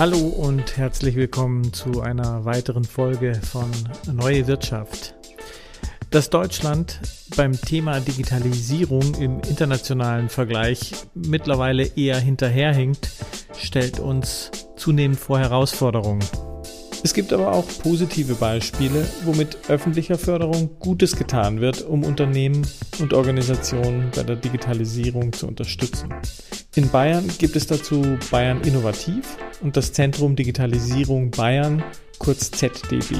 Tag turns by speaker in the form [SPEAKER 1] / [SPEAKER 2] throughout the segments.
[SPEAKER 1] Hallo und herzlich willkommen zu einer weiteren Folge von Neue Wirtschaft. Dass Deutschland beim Thema Digitalisierung im internationalen Vergleich mittlerweile eher hinterherhinkt, stellt uns zunehmend vor Herausforderungen. Es gibt aber auch positive Beispiele, womit öffentlicher Förderung Gutes getan wird, um Unternehmen und Organisationen bei der Digitalisierung zu unterstützen. In Bayern gibt es dazu Bayern Innovativ und das Zentrum Digitalisierung Bayern, kurz ZDB.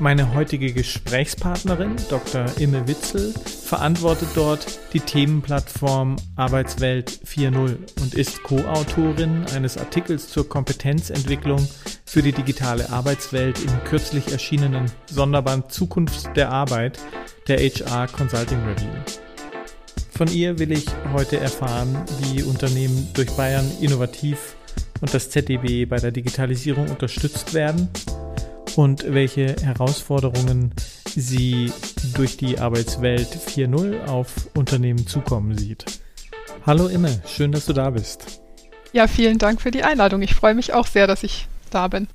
[SPEAKER 1] Meine heutige Gesprächspartnerin, Dr. Imme Witzel, verantwortet dort die Themenplattform Arbeitswelt 4.0 und ist Co-Autorin eines Artikels zur Kompetenzentwicklung für die digitale Arbeitswelt im kürzlich erschienenen Sonderband Zukunft der Arbeit der HR Consulting Review. Von ihr will ich heute erfahren, wie Unternehmen durch Bayern innovativ und das ZDB bei der Digitalisierung unterstützt werden und welche Herausforderungen sie durch die Arbeitswelt 4.0 auf Unternehmen zukommen sieht. Hallo Imme, schön, dass du da bist.
[SPEAKER 2] Ja, vielen Dank für die Einladung. Ich freue mich auch sehr, dass ich da bin.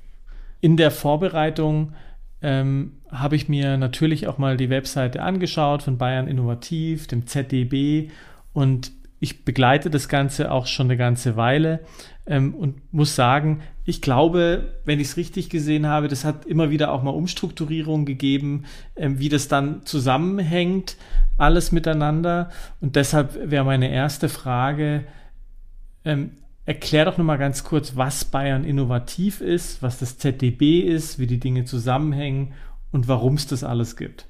[SPEAKER 1] In der Vorbereitung ähm, habe ich mir natürlich auch mal die Webseite angeschaut von Bayern Innovativ, dem ZDB und ich begleite das Ganze auch schon eine ganze Weile ähm, und muss sagen, ich glaube, wenn ich es richtig gesehen habe, das hat immer wieder auch mal Umstrukturierungen gegeben, ähm, wie das dann zusammenhängt, alles miteinander. Und deshalb wäre meine erste Frage, ähm, erklär doch nochmal ganz kurz, was Bayern innovativ ist, was das ZDB ist, wie die Dinge zusammenhängen und warum es das alles gibt.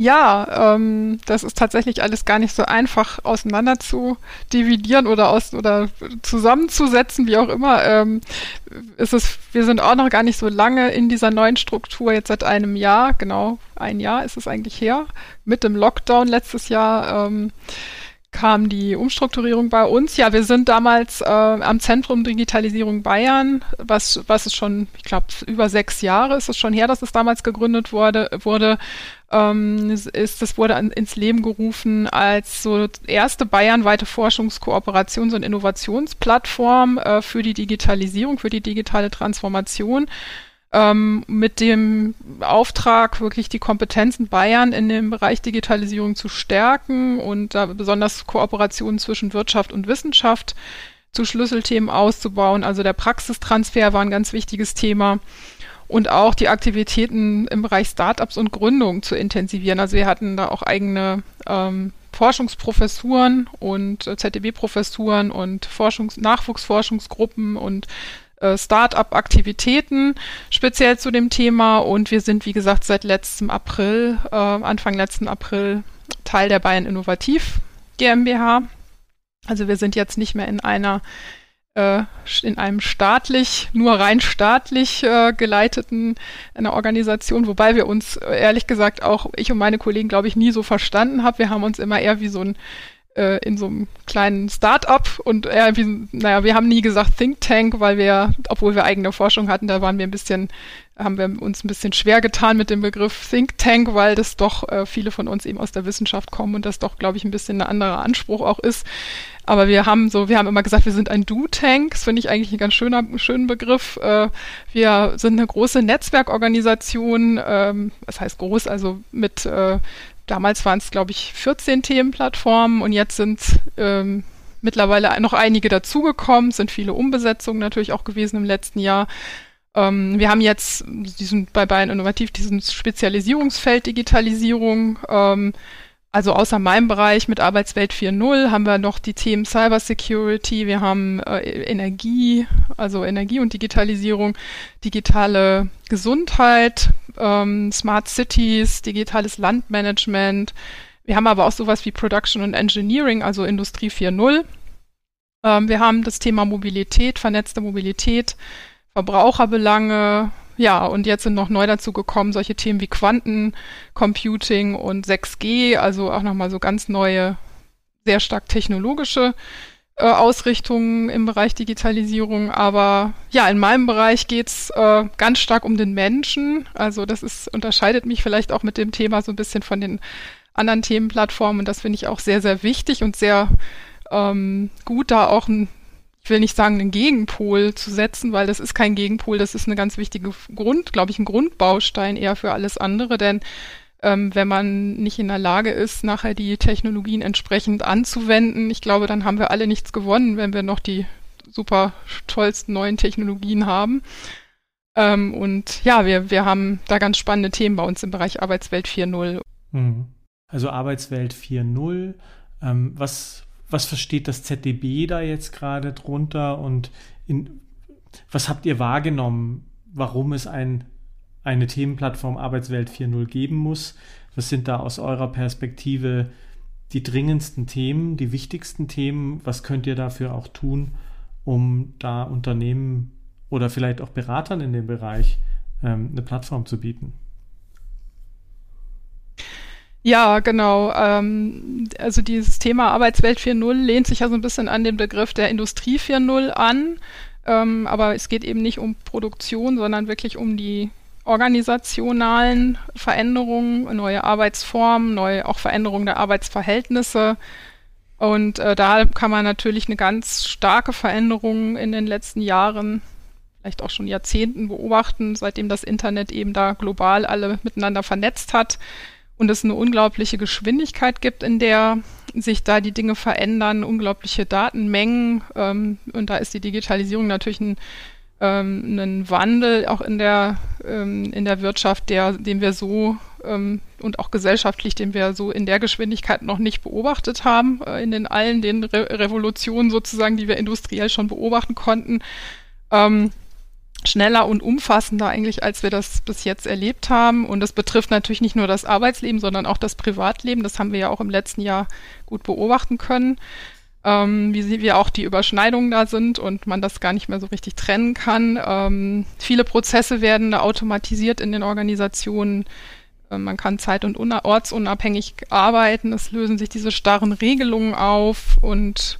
[SPEAKER 2] Ja, ähm, das ist tatsächlich alles gar nicht so einfach auseinander zu dividieren oder aus oder zusammenzusetzen, wie auch immer. Ähm, ist es, wir sind auch noch gar nicht so lange in dieser neuen Struktur, jetzt seit einem Jahr, genau ein Jahr ist es eigentlich her, mit dem Lockdown letztes Jahr. Ähm, kam die Umstrukturierung bei uns. Ja, wir sind damals äh, am Zentrum Digitalisierung Bayern, was, was ist schon, ich glaube, über sechs Jahre ist es schon her, dass es damals gegründet wurde, wurde ähm, ist, das wurde an, ins Leben gerufen als so erste bayernweite Forschungskooperations- und Innovationsplattform äh, für die Digitalisierung, für die digitale Transformation ähm, mit dem Auftrag, wirklich die Kompetenzen Bayern in dem Bereich Digitalisierung zu stärken und da besonders Kooperationen zwischen Wirtschaft und Wissenschaft zu Schlüsselthemen auszubauen. Also der Praxistransfer war ein ganz wichtiges Thema und auch die Aktivitäten im Bereich Startups und Gründung zu intensivieren. Also wir hatten da auch eigene ähm, Forschungsprofessuren und äh, ZDB-Professuren und Forschungs Nachwuchsforschungsgruppen und äh, Start-up-Aktivitäten speziell zu dem Thema und wir sind, wie gesagt, seit letztem April, äh, Anfang letzten April Teil der Bayern Innovativ GmbH. Also wir sind jetzt nicht mehr in einer äh, in einem staatlich, nur rein staatlich äh, geleiteten einer Organisation, wobei wir uns äh, ehrlich gesagt auch ich und meine Kollegen, glaube ich, nie so verstanden haben. Wir haben uns immer eher wie so ein äh, in so einem kleinen Start-up und eher wie, naja, wir haben nie gesagt Think Tank, weil wir, obwohl wir eigene Forschung hatten, da waren wir ein bisschen, haben wir uns ein bisschen schwer getan mit dem Begriff Think Tank, weil das doch äh, viele von uns eben aus der Wissenschaft kommen und das doch, glaube ich, ein bisschen ein anderer Anspruch auch ist. Aber wir haben so, wir haben immer gesagt, wir sind ein Do-Tank. Das finde ich eigentlich ein ganz schöner, schönen Begriff. Äh, wir sind eine große Netzwerkorganisation, ähm, das heißt groß, also mit äh, Damals waren es, glaube ich, 14 Themenplattformen und jetzt sind ähm, mittlerweile noch einige dazugekommen, sind viele Umbesetzungen natürlich auch gewesen im letzten Jahr. Ähm, wir haben jetzt diesen, bei Bayern Innovativ diesen Spezialisierungsfeld Digitalisierung. Ähm, also außer meinem Bereich mit Arbeitswelt 4.0 haben wir noch die Themen Cybersecurity, wir haben äh, Energie, also Energie und Digitalisierung, digitale Gesundheit, ähm, Smart Cities, digitales Landmanagement. Wir haben aber auch sowas wie Production und Engineering, also Industrie 4.0. Ähm, wir haben das Thema Mobilität, vernetzte Mobilität, Verbraucherbelange, ja, und jetzt sind noch neu dazu gekommen solche Themen wie Quantencomputing und 6G, also auch nochmal so ganz neue, sehr stark technologische äh, Ausrichtungen im Bereich Digitalisierung. Aber ja, in meinem Bereich geht's äh, ganz stark um den Menschen. Also das ist, unterscheidet mich vielleicht auch mit dem Thema so ein bisschen von den anderen Themenplattformen. Und das finde ich auch sehr, sehr wichtig und sehr ähm, gut, da auch ein ich will nicht sagen, einen Gegenpol zu setzen, weil das ist kein Gegenpol, das ist eine ganz wichtige Grund, glaube ich, ein Grundbaustein eher für alles andere, denn ähm, wenn man nicht in der Lage ist, nachher die Technologien entsprechend anzuwenden, ich glaube, dann haben wir alle nichts gewonnen, wenn wir noch die super tollsten neuen Technologien haben. Ähm, und ja, wir, wir haben da ganz spannende Themen bei uns im Bereich Arbeitswelt 4.0.
[SPEAKER 1] Mhm. Also Arbeitswelt 4.0. Ähm, was, was versteht das ZDB da jetzt gerade drunter und in, was habt ihr wahrgenommen, warum es ein, eine Themenplattform Arbeitswelt 4.0 geben muss? Was sind da aus eurer Perspektive die dringendsten Themen, die wichtigsten Themen? Was könnt ihr dafür auch tun, um da Unternehmen oder vielleicht auch Beratern in dem Bereich ähm, eine Plattform zu bieten?
[SPEAKER 2] Ja, genau. Ähm, also dieses Thema Arbeitswelt 4.0 lehnt sich ja so ein bisschen an den Begriff der Industrie 4.0 an. Ähm, aber es geht eben nicht um Produktion, sondern wirklich um die organisationalen Veränderungen, neue Arbeitsformen, neue auch Veränderungen der Arbeitsverhältnisse. Und äh, da kann man natürlich eine ganz starke Veränderung in den letzten Jahren, vielleicht auch schon Jahrzehnten beobachten, seitdem das Internet eben da global alle miteinander vernetzt hat und es eine unglaubliche Geschwindigkeit gibt, in der sich da die Dinge verändern, unglaubliche Datenmengen. Ähm, und da ist die Digitalisierung natürlich ein, ähm, Wandel auch in der, ähm, in der Wirtschaft, der, den wir so ähm, und auch gesellschaftlich, den wir so in der Geschwindigkeit noch nicht beobachtet haben, äh, in den allen den Re Revolutionen sozusagen, die wir industriell schon beobachten konnten. Ähm, schneller und umfassender eigentlich, als wir das bis jetzt erlebt haben. Und das betrifft natürlich nicht nur das Arbeitsleben, sondern auch das Privatleben. Das haben wir ja auch im letzten Jahr gut beobachten können, ähm, wie, wie auch die Überschneidungen da sind und man das gar nicht mehr so richtig trennen kann. Ähm, viele Prozesse werden automatisiert in den Organisationen. Äh, man kann zeit- und ortsunabhängig arbeiten. Es lösen sich diese starren Regelungen auf und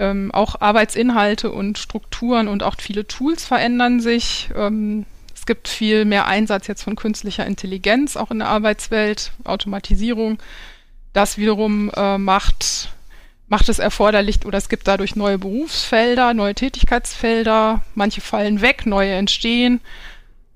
[SPEAKER 2] ähm, auch Arbeitsinhalte und Strukturen und auch viele Tools verändern sich. Ähm, es gibt viel mehr Einsatz jetzt von künstlicher Intelligenz auch in der Arbeitswelt, Automatisierung. Das wiederum äh, macht, macht es erforderlich oder es gibt dadurch neue Berufsfelder, neue Tätigkeitsfelder. Manche fallen weg, neue entstehen.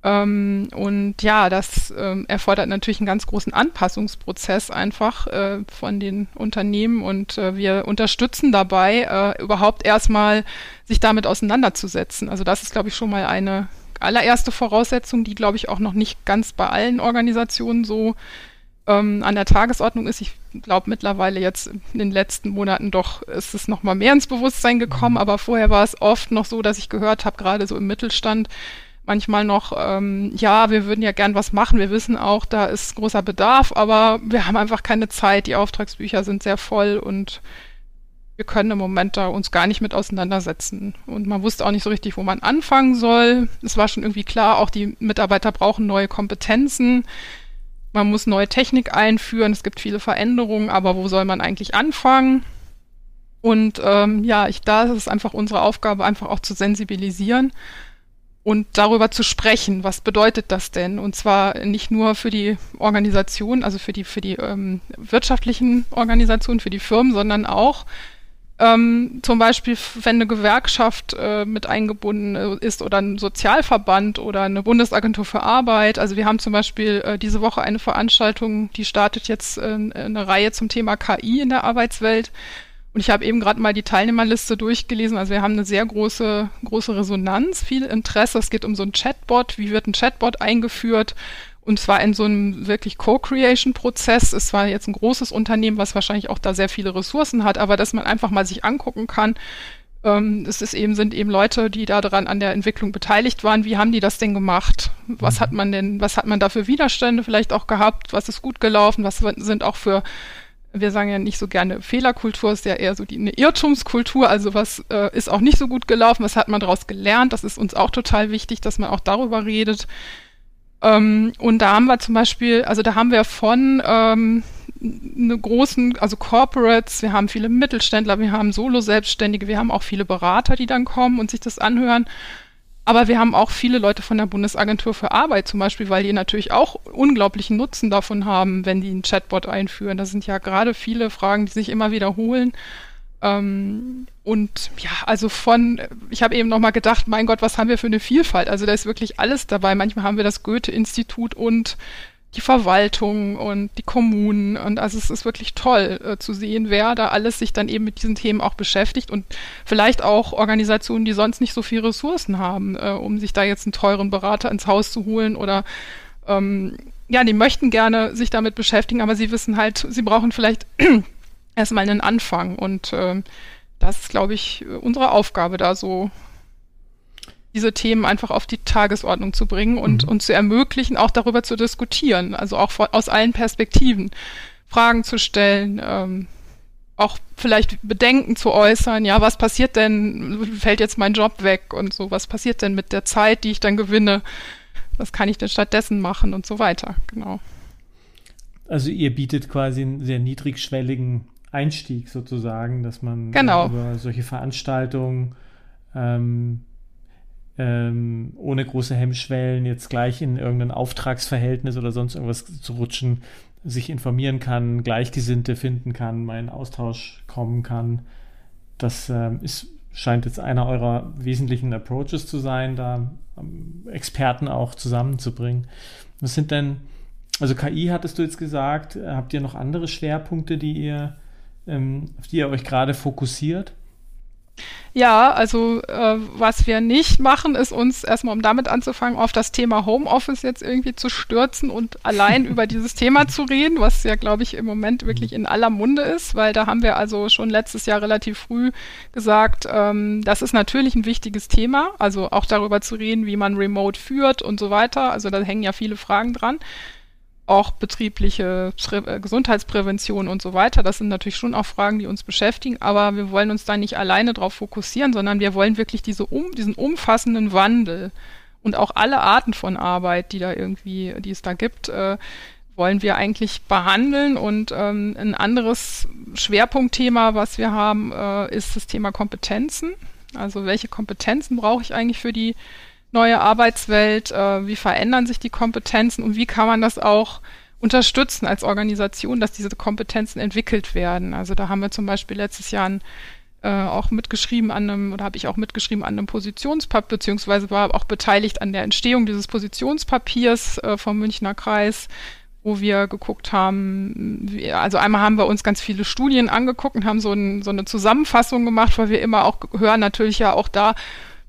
[SPEAKER 2] Ähm, und ja, das ähm, erfordert natürlich einen ganz großen Anpassungsprozess einfach äh, von den Unternehmen und äh, wir unterstützen dabei, äh, überhaupt erstmal sich damit auseinanderzusetzen. Also das ist, glaube ich, schon mal eine allererste Voraussetzung, die, glaube ich, auch noch nicht ganz bei allen Organisationen so ähm, an der Tagesordnung ist. Ich glaube mittlerweile jetzt in den letzten Monaten doch ist es noch mal mehr ins Bewusstsein gekommen, mhm. aber vorher war es oft noch so, dass ich gehört habe, gerade so im Mittelstand, manchmal noch, ähm, ja, wir würden ja gern was machen, wir wissen auch, da ist großer Bedarf, aber wir haben einfach keine Zeit, die Auftragsbücher sind sehr voll und wir können im Moment da uns gar nicht mit auseinandersetzen. Und man wusste auch nicht so richtig, wo man anfangen soll. Es war schon irgendwie klar, auch die Mitarbeiter brauchen neue Kompetenzen. Man muss neue Technik einführen, es gibt viele Veränderungen, aber wo soll man eigentlich anfangen? Und ähm, ja, ich, da ist es einfach unsere Aufgabe, einfach auch zu sensibilisieren und darüber zu sprechen, was bedeutet das denn? Und zwar nicht nur für die Organisation, also für die, für die ähm, wirtschaftlichen Organisationen, für die Firmen, sondern auch ähm, zum Beispiel, wenn eine Gewerkschaft äh, mit eingebunden äh, ist oder ein Sozialverband oder eine Bundesagentur für Arbeit. Also wir haben zum Beispiel äh, diese Woche eine Veranstaltung, die startet jetzt äh, eine Reihe zum Thema KI in der Arbeitswelt. Und ich habe eben gerade mal die Teilnehmerliste durchgelesen. Also wir haben eine sehr große, große Resonanz, viel Interesse. Es geht um so ein Chatbot. Wie wird ein Chatbot eingeführt? Und zwar in so einem wirklich Co-Creation-Prozess. Es war jetzt ein großes Unternehmen, was wahrscheinlich auch da sehr viele Ressourcen hat, aber dass man einfach mal sich angucken kann. Ähm, es ist eben, sind eben Leute, die da dran an der Entwicklung beteiligt waren. Wie haben die das denn gemacht? Was hat man denn, was hat man da für Widerstände vielleicht auch gehabt? Was ist gut gelaufen? Was sind auch für wir sagen ja nicht so gerne Fehlerkultur, ist ja eher so die, eine Irrtumskultur, also was äh, ist auch nicht so gut gelaufen, was hat man daraus gelernt, das ist uns auch total wichtig, dass man auch darüber redet. Ähm, und da haben wir zum Beispiel, also da haben wir von ähm, eine großen, also Corporates, wir haben viele Mittelständler, wir haben Solo-Selbstständige, wir haben auch viele Berater, die dann kommen und sich das anhören. Aber wir haben auch viele Leute von der Bundesagentur für Arbeit zum Beispiel, weil die natürlich auch unglaublichen Nutzen davon haben, wenn die einen Chatbot einführen. Das sind ja gerade viele Fragen, die sich immer wiederholen. Ähm, und ja, also von, ich habe eben nochmal gedacht, mein Gott, was haben wir für eine Vielfalt? Also da ist wirklich alles dabei. Manchmal haben wir das Goethe-Institut und die Verwaltung und die Kommunen. Und also es ist wirklich toll äh, zu sehen, wer da alles sich dann eben mit diesen Themen auch beschäftigt und vielleicht auch Organisationen, die sonst nicht so viele Ressourcen haben, äh, um sich da jetzt einen teuren Berater ins Haus zu holen oder ähm, ja, die möchten gerne sich damit beschäftigen, aber sie wissen halt, sie brauchen vielleicht erstmal einen Anfang. Und äh, das ist, glaube ich, unsere Aufgabe, da so diese Themen einfach auf die Tagesordnung zu bringen und, mhm. und zu ermöglichen, auch darüber zu diskutieren, also auch aus allen Perspektiven Fragen zu stellen, ähm, auch vielleicht Bedenken zu äußern, ja, was passiert denn, fällt jetzt mein Job weg und so, was passiert denn mit der Zeit, die ich dann gewinne, was kann ich denn stattdessen machen und so weiter, genau.
[SPEAKER 1] Also ihr bietet quasi einen sehr niedrigschwelligen Einstieg sozusagen, dass man
[SPEAKER 2] genau.
[SPEAKER 1] über solche Veranstaltungen ähm, ähm, ohne große Hemmschwellen jetzt gleich in irgendein Auftragsverhältnis oder sonst irgendwas zu rutschen, sich informieren kann, Gleichgesinnte finden kann, mal in Austausch kommen kann. Das ähm, ist, scheint jetzt einer eurer wesentlichen Approaches zu sein, da ähm, Experten auch zusammenzubringen. Was sind denn, also KI hattest du jetzt gesagt, habt ihr noch andere Schwerpunkte, die ihr, ähm, auf die ihr euch gerade fokussiert?
[SPEAKER 2] Ja, also äh, was wir nicht machen, ist uns erstmal, um damit anzufangen, auf das Thema Homeoffice jetzt irgendwie zu stürzen und allein über dieses Thema zu reden, was ja, glaube ich, im Moment wirklich in aller Munde ist, weil da haben wir also schon letztes Jahr relativ früh gesagt, ähm, das ist natürlich ein wichtiges Thema, also auch darüber zu reden, wie man remote führt und so weiter. Also da hängen ja viele Fragen dran auch betriebliche Prä Gesundheitsprävention und so weiter. Das sind natürlich schon auch Fragen, die uns beschäftigen, aber wir wollen uns da nicht alleine darauf fokussieren, sondern wir wollen wirklich diese um, diesen umfassenden Wandel und auch alle Arten von Arbeit, die da irgendwie, die es da gibt, äh, wollen wir eigentlich behandeln. Und ähm, ein anderes Schwerpunktthema, was wir haben, äh, ist das Thema Kompetenzen. Also welche Kompetenzen brauche ich eigentlich für die neue Arbeitswelt, äh, wie verändern sich die Kompetenzen und wie kann man das auch unterstützen als Organisation, dass diese Kompetenzen entwickelt werden. Also da haben wir zum Beispiel letztes Jahr ein, äh, auch mitgeschrieben an einem, oder habe ich auch mitgeschrieben an einem Positionspapier, beziehungsweise war auch beteiligt an der Entstehung dieses Positionspapiers äh, vom Münchner Kreis, wo wir geguckt haben, also einmal haben wir uns ganz viele Studien angeguckt und haben so, ein, so eine Zusammenfassung gemacht, weil wir immer auch hören natürlich ja auch da,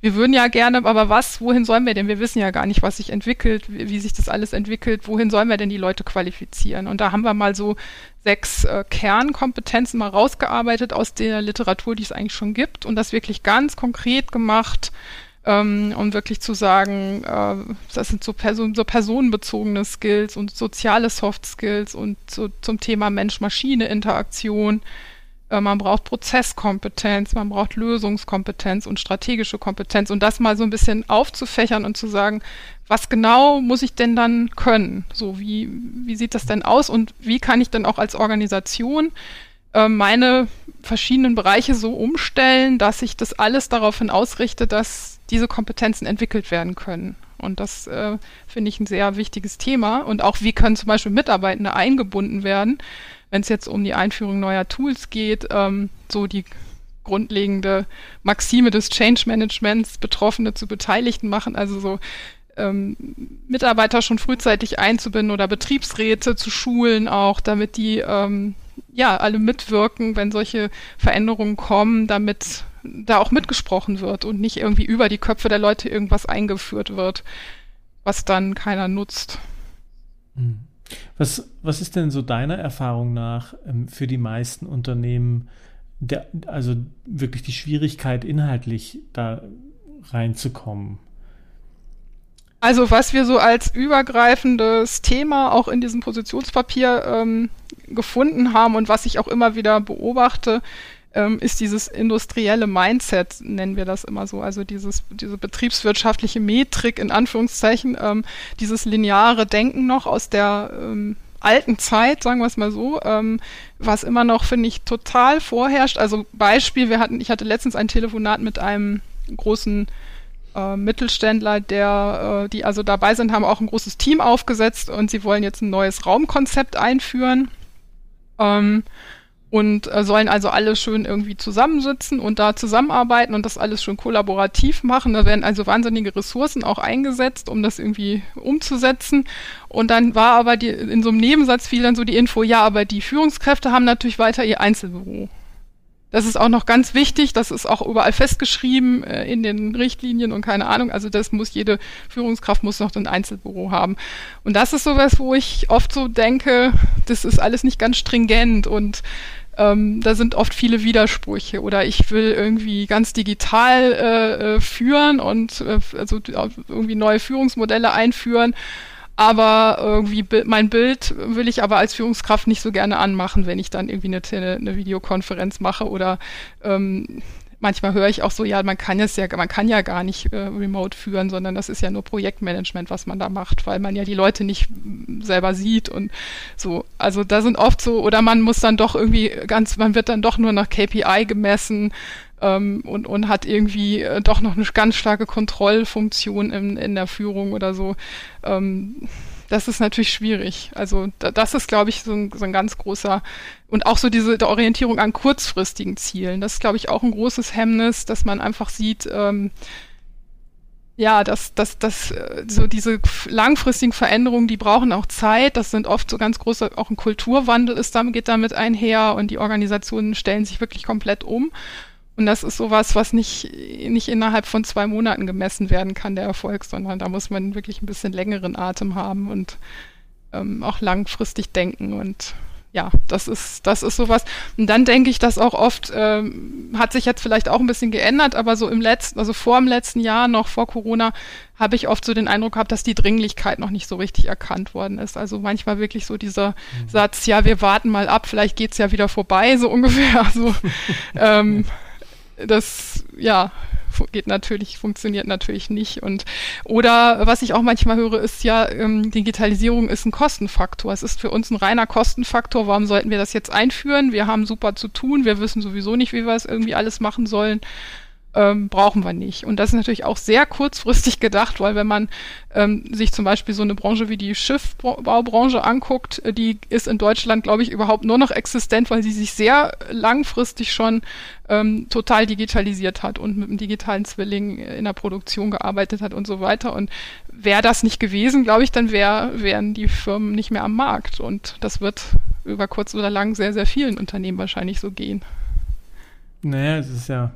[SPEAKER 2] wir würden ja gerne, aber was, wohin sollen wir denn? Wir wissen ja gar nicht, was sich entwickelt, wie, wie sich das alles entwickelt, wohin sollen wir denn die Leute qualifizieren? Und da haben wir mal so sechs äh, Kernkompetenzen mal rausgearbeitet aus der Literatur, die es eigentlich schon gibt und das wirklich ganz konkret gemacht, ähm, um wirklich zu sagen, äh, das sind so, Person, so personenbezogene Skills und soziale Soft Skills und so zum Thema Mensch-Maschine-Interaktion man braucht Prozesskompetenz, man braucht Lösungskompetenz und strategische Kompetenz und das mal so ein bisschen aufzufächern und zu sagen, was genau muss ich denn dann können? So, wie, wie sieht das denn aus und wie kann ich denn auch als Organisation äh, meine verschiedenen Bereiche so umstellen, dass ich das alles daraufhin ausrichte, dass diese Kompetenzen entwickelt werden können? Und das äh, finde ich ein sehr wichtiges Thema. Und auch, wie können zum Beispiel Mitarbeitende eingebunden werden, wenn es jetzt um die Einführung neuer Tools geht, ähm, so die grundlegende Maxime des Change Managements, Betroffene zu Beteiligten machen, also so ähm, Mitarbeiter schon frühzeitig einzubinden oder Betriebsräte zu schulen auch, damit die ähm, ja alle mitwirken, wenn solche Veränderungen kommen, damit da auch mitgesprochen wird und nicht irgendwie über die Köpfe der Leute irgendwas eingeführt wird, was dann keiner nutzt.
[SPEAKER 1] Mhm. Was, was ist denn so deiner Erfahrung nach ähm, für die meisten Unternehmen, der, also wirklich die Schwierigkeit, inhaltlich da reinzukommen?
[SPEAKER 2] Also was wir so als übergreifendes Thema auch in diesem Positionspapier ähm, gefunden haben und was ich auch immer wieder beobachte, ähm, ist dieses industrielle Mindset, nennen wir das immer so, also dieses, diese betriebswirtschaftliche Metrik in Anführungszeichen, ähm, dieses lineare Denken noch aus der ähm, alten Zeit, sagen wir es mal so, ähm, was immer noch, finde ich, total vorherrscht. Also Beispiel, wir hatten, ich hatte letztens ein Telefonat mit einem großen äh, Mittelständler, der, äh, die also dabei sind, haben auch ein großes Team aufgesetzt und sie wollen jetzt ein neues Raumkonzept einführen. Ähm, und äh, sollen also alle schön irgendwie zusammensitzen und da zusammenarbeiten und das alles schon kollaborativ machen. Da werden also wahnsinnige Ressourcen auch eingesetzt, um das irgendwie umzusetzen. Und dann war aber die, in so einem Nebensatz fiel dann so die Info, ja, aber die Führungskräfte haben natürlich weiter ihr Einzelbüro. Das ist auch noch ganz wichtig, das ist auch überall festgeschrieben äh, in den Richtlinien und keine Ahnung. Also das muss jede Führungskraft muss noch ein Einzelbüro haben. Und das ist sowas, wo ich oft so denke, das ist alles nicht ganz stringent und ähm, da sind oft viele Widersprüche oder ich will irgendwie ganz digital äh, äh, führen und äh, also irgendwie neue Führungsmodelle einführen, aber irgendwie mein Bild will ich aber als Führungskraft nicht so gerne anmachen, wenn ich dann irgendwie eine, eine Videokonferenz mache oder ähm, manchmal höre ich auch so, ja, man kann es ja, man kann ja gar nicht äh, remote führen, sondern das ist ja nur Projektmanagement, was man da macht, weil man ja die Leute nicht selber sieht und so. Also da sind oft so, oder man muss dann doch irgendwie ganz, man wird dann doch nur nach KPI gemessen ähm, und, und hat irgendwie äh, doch noch eine ganz starke Kontrollfunktion in, in der Führung oder so. Ähm, das ist natürlich schwierig. Also da, das ist, glaube ich, so ein, so ein ganz großer und auch so diese Orientierung an kurzfristigen Zielen. Das ist, glaube ich, auch ein großes Hemmnis, dass man einfach sieht, ähm, ja, dass, dass, dass äh, so diese langfristigen Veränderungen, die brauchen auch Zeit. Das sind oft so ganz große, auch ein Kulturwandel ist damit, geht damit einher und die Organisationen stellen sich wirklich komplett um. Und das ist sowas, was nicht, nicht innerhalb von zwei Monaten gemessen werden kann, der Erfolg, sondern da muss man wirklich ein bisschen längeren Atem haben und ähm, auch langfristig denken und ja, das ist, das ist sowas. Und dann denke ich, dass auch oft, ähm, hat sich jetzt vielleicht auch ein bisschen geändert, aber so im letzten, also vor dem letzten Jahr, noch vor Corona, habe ich oft so den Eindruck gehabt, dass die Dringlichkeit noch nicht so richtig erkannt worden ist. Also manchmal wirklich so dieser mhm. Satz, ja, wir warten mal ab, vielleicht geht's ja wieder vorbei, so ungefähr. Also ähm, das, ja, geht natürlich, funktioniert natürlich nicht. Und oder was ich auch manchmal höre, ist ja, ähm, Digitalisierung ist ein Kostenfaktor. Es ist für uns ein reiner Kostenfaktor. Warum sollten wir das jetzt einführen? Wir haben super zu tun. Wir wissen sowieso nicht, wie wir es irgendwie alles machen sollen ähm, brauchen wir nicht. Und das ist natürlich auch sehr kurzfristig gedacht, weil wenn man ähm, sich zum Beispiel so eine Branche wie die Schiffbaubranche anguckt, äh, die ist in Deutschland, glaube ich, überhaupt nur noch existent, weil sie sich sehr langfristig schon ähm, total digitalisiert hat und mit einem digitalen Zwilling in der Produktion gearbeitet hat und so weiter. Und wäre das nicht gewesen, glaube ich, dann wär, wären die Firmen nicht mehr am Markt. Und das wird über kurz oder lang sehr, sehr vielen Unternehmen wahrscheinlich so gehen.
[SPEAKER 1] Naja, es ist ja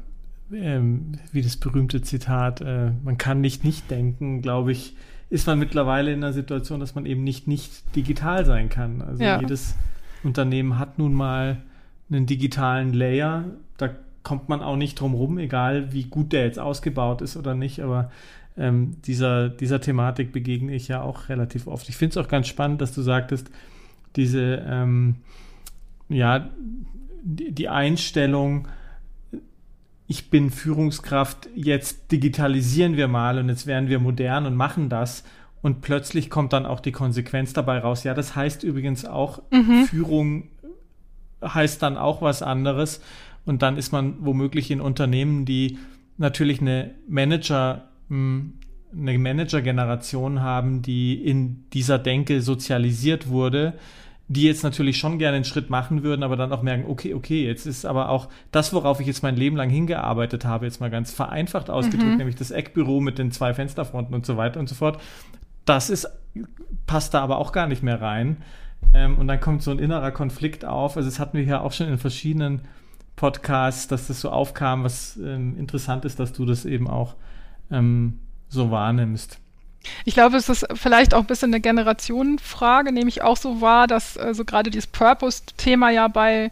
[SPEAKER 1] ähm, wie das berühmte Zitat, äh, man kann nicht nicht denken, glaube ich, ist man mittlerweile in einer Situation, dass man eben nicht nicht digital sein kann. Also ja. jedes Unternehmen hat nun mal einen digitalen Layer, da kommt man auch nicht drum rum, egal wie gut der jetzt ausgebaut ist oder nicht, aber ähm, dieser, dieser Thematik begegne ich ja auch relativ oft. Ich finde es auch ganz spannend, dass du sagtest, diese, ähm, ja, die, die Einstellung, ich bin Führungskraft, jetzt digitalisieren wir mal und jetzt werden wir modern und machen das. Und plötzlich kommt dann auch die Konsequenz dabei raus. Ja, das heißt übrigens auch, mhm. Führung heißt dann auch was anderes. Und dann ist man womöglich in Unternehmen, die natürlich eine Manager, hm, eine Manager-Generation haben, die in dieser Denke sozialisiert wurde, die jetzt natürlich schon gerne einen Schritt machen würden, aber dann auch merken, okay, okay, jetzt ist aber auch das, worauf ich jetzt mein Leben lang hingearbeitet habe, jetzt mal ganz vereinfacht ausgedrückt, mhm. nämlich das Eckbüro mit den zwei Fensterfronten und so weiter und so fort. Das ist, passt da aber auch gar nicht mehr rein. Ähm, und dann kommt so ein innerer Konflikt auf. Also das hatten wir ja auch schon in verschiedenen Podcasts, dass das so aufkam, was ähm, interessant ist, dass du das eben auch ähm, so wahrnimmst.
[SPEAKER 2] Ich glaube, es ist vielleicht auch ein bisschen eine Generationenfrage, nämlich auch so war, dass also gerade dieses Purpose-Thema ja bei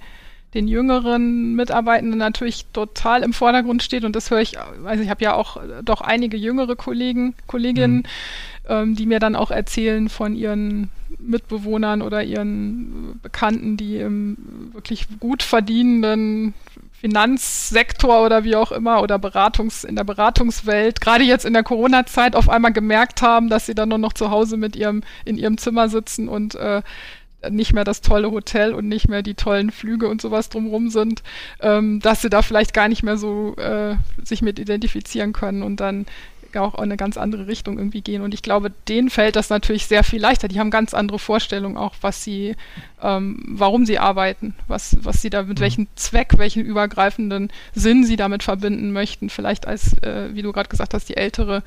[SPEAKER 2] den jüngeren Mitarbeitenden natürlich total im Vordergrund steht und das höre ich, also ich habe ja auch doch einige jüngere Kollegen, Kolleginnen, mhm. ähm, die mir dann auch erzählen von ihren Mitbewohnern oder ihren Bekannten, die im wirklich gut verdienenden Finanzsektor oder wie auch immer oder Beratungs, in der Beratungswelt, gerade jetzt in der Corona-Zeit auf einmal gemerkt haben, dass sie dann nur noch zu Hause mit ihrem, in ihrem Zimmer sitzen und äh, nicht mehr das tolle Hotel und nicht mehr die tollen Flüge und sowas drumrum sind, ähm, dass sie da vielleicht gar nicht mehr so äh, sich mit identifizieren können und dann auch in eine ganz andere Richtung irgendwie gehen. Und ich glaube, denen fällt das natürlich sehr viel leichter. Die haben ganz andere Vorstellungen auch, was sie, ähm, warum sie arbeiten, was, was sie da mit mhm. welchem Zweck, welchen übergreifenden Sinn sie damit verbinden möchten. Vielleicht als, äh, wie du gerade gesagt hast, die ältere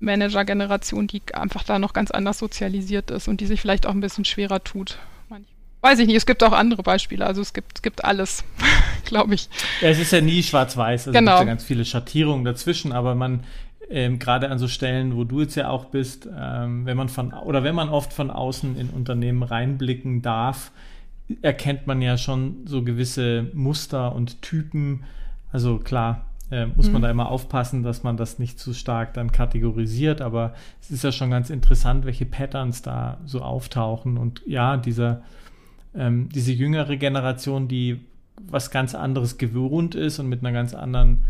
[SPEAKER 2] Manager-Generation, die einfach da noch ganz anders sozialisiert ist und die sich vielleicht auch ein bisschen schwerer tut. Weiß ich nicht, es gibt auch andere Beispiele, also es gibt, es gibt alles, glaube ich.
[SPEAKER 1] Ja, es ist ja nie schwarz-weiß, also genau. es gibt ja ganz viele Schattierungen dazwischen, aber man, ähm, gerade an so Stellen, wo du jetzt ja auch bist, ähm, wenn man von, oder wenn man oft von außen in Unternehmen reinblicken darf, erkennt man ja schon so gewisse Muster und Typen. Also klar, äh, muss man mhm. da immer aufpassen, dass man das nicht zu stark dann kategorisiert, aber es ist ja schon ganz interessant, welche Patterns da so auftauchen. Und ja, dieser ähm, diese jüngere Generation, die was ganz anderes gewohnt ist und mit einer ganz anderen,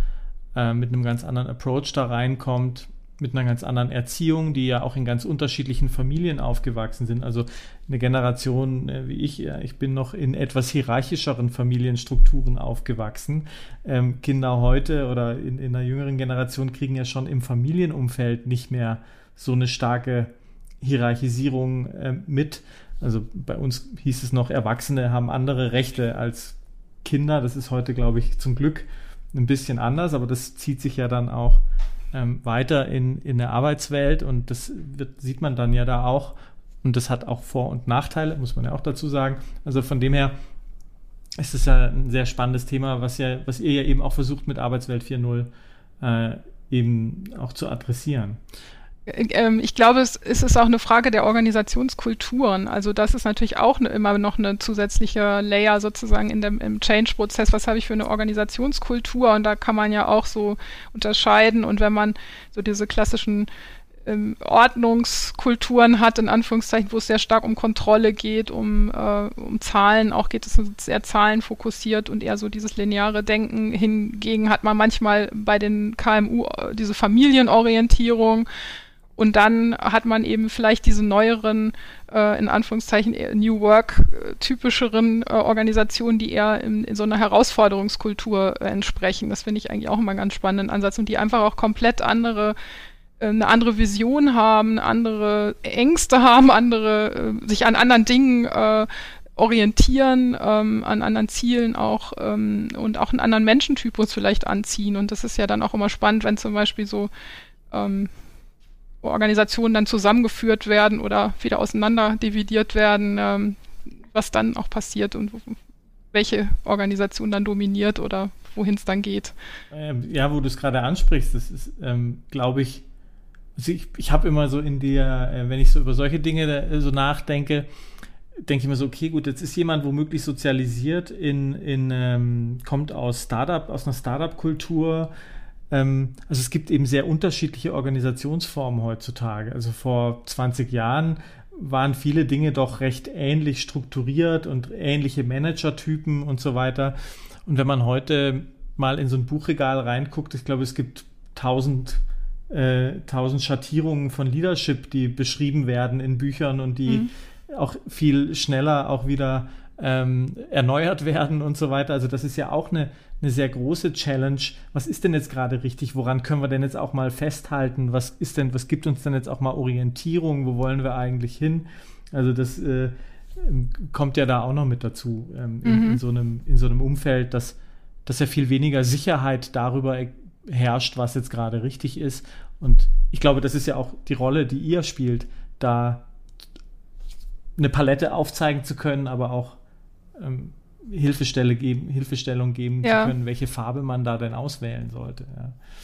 [SPEAKER 1] äh, mit einem ganz anderen Approach da reinkommt, mit einer ganz anderen Erziehung, die ja auch in ganz unterschiedlichen Familien aufgewachsen sind. Also eine Generation äh, wie ich, ja, ich bin noch in etwas hierarchischeren Familienstrukturen aufgewachsen. Ähm, Kinder heute oder in, in einer jüngeren Generation kriegen ja schon im Familienumfeld nicht mehr so eine starke Hierarchisierung äh, mit. Also bei uns hieß es noch, Erwachsene haben andere Rechte als Kinder. Das ist heute, glaube ich, zum Glück ein bisschen anders, aber das zieht sich ja dann auch ähm, weiter in, in der Arbeitswelt und das wird, sieht man dann ja da auch. Und das hat auch Vor- und Nachteile, muss man ja auch dazu sagen. Also von dem her ist es ja ein sehr spannendes Thema, was ja, was ihr ja eben auch versucht mit Arbeitswelt 4.0 äh, eben auch zu adressieren.
[SPEAKER 2] Ähm, ich glaube, es, ist auch eine Frage der Organisationskulturen. Also das ist natürlich auch eine, immer noch eine zusätzliche Layer sozusagen in dem, im Change-Prozess. Was habe ich für eine Organisationskultur? Und da kann man ja auch so unterscheiden. Und wenn man so diese klassischen ähm, Ordnungskulturen hat, in Anführungszeichen, wo es sehr stark um Kontrolle geht, um, äh, um Zahlen, auch geht es sehr zahlenfokussiert und eher so dieses lineare Denken. Hingegen hat man manchmal bei den KMU äh, diese Familienorientierung, und dann hat man eben vielleicht diese neueren, äh, in Anführungszeichen New Work-typischeren äh, Organisationen, die eher in, in, so einer Herausforderungskultur äh, entsprechen. Das finde ich eigentlich auch immer einen ganz spannenden Ansatz und die einfach auch komplett andere äh, eine andere Vision haben, andere Ängste haben, andere äh, sich an anderen Dingen äh, orientieren, ähm, an anderen Zielen auch ähm, und auch einen anderen Menschentypus vielleicht anziehen. Und das ist ja dann auch immer spannend, wenn zum Beispiel so ähm, Organisationen dann zusammengeführt werden oder wieder auseinander dividiert werden, ähm, was dann auch passiert und welche Organisation dann dominiert oder wohin es dann geht.
[SPEAKER 1] Ähm, ja, wo du es gerade ansprichst, das ist, ähm, glaube ich, also ich, ich habe immer so in der, äh, wenn ich so über solche Dinge äh, so nachdenke, denke ich mir so, okay, gut, jetzt ist jemand womöglich sozialisiert in, in ähm, kommt aus Startup, aus einer Startup-Kultur, also es gibt eben sehr unterschiedliche Organisationsformen heutzutage. Also vor 20 Jahren waren viele Dinge doch recht ähnlich strukturiert und ähnliche Managertypen und so weiter. Und wenn man heute mal in so ein Buchregal reinguckt, ich glaube, es gibt tausend äh, tausend Schattierungen von Leadership, die beschrieben werden in Büchern und die mhm. auch viel schneller auch wieder ähm, erneuert werden und so weiter. Also das ist ja auch eine, eine sehr große Challenge. Was ist denn jetzt gerade richtig? Woran können wir denn jetzt auch mal festhalten? Was ist denn, was gibt uns denn jetzt auch mal Orientierung? Wo wollen wir eigentlich hin? Also das äh, kommt ja da auch noch mit dazu ähm, in, mhm. in, so einem, in so einem Umfeld, dass, dass ja viel weniger Sicherheit darüber herrscht, was jetzt gerade richtig ist. Und ich glaube, das ist ja auch die Rolle, die ihr spielt, da eine Palette aufzeigen zu können, aber auch ähm, Hilfestelle geben, Hilfestellung geben ja. zu können, welche Farbe man da denn auswählen sollte.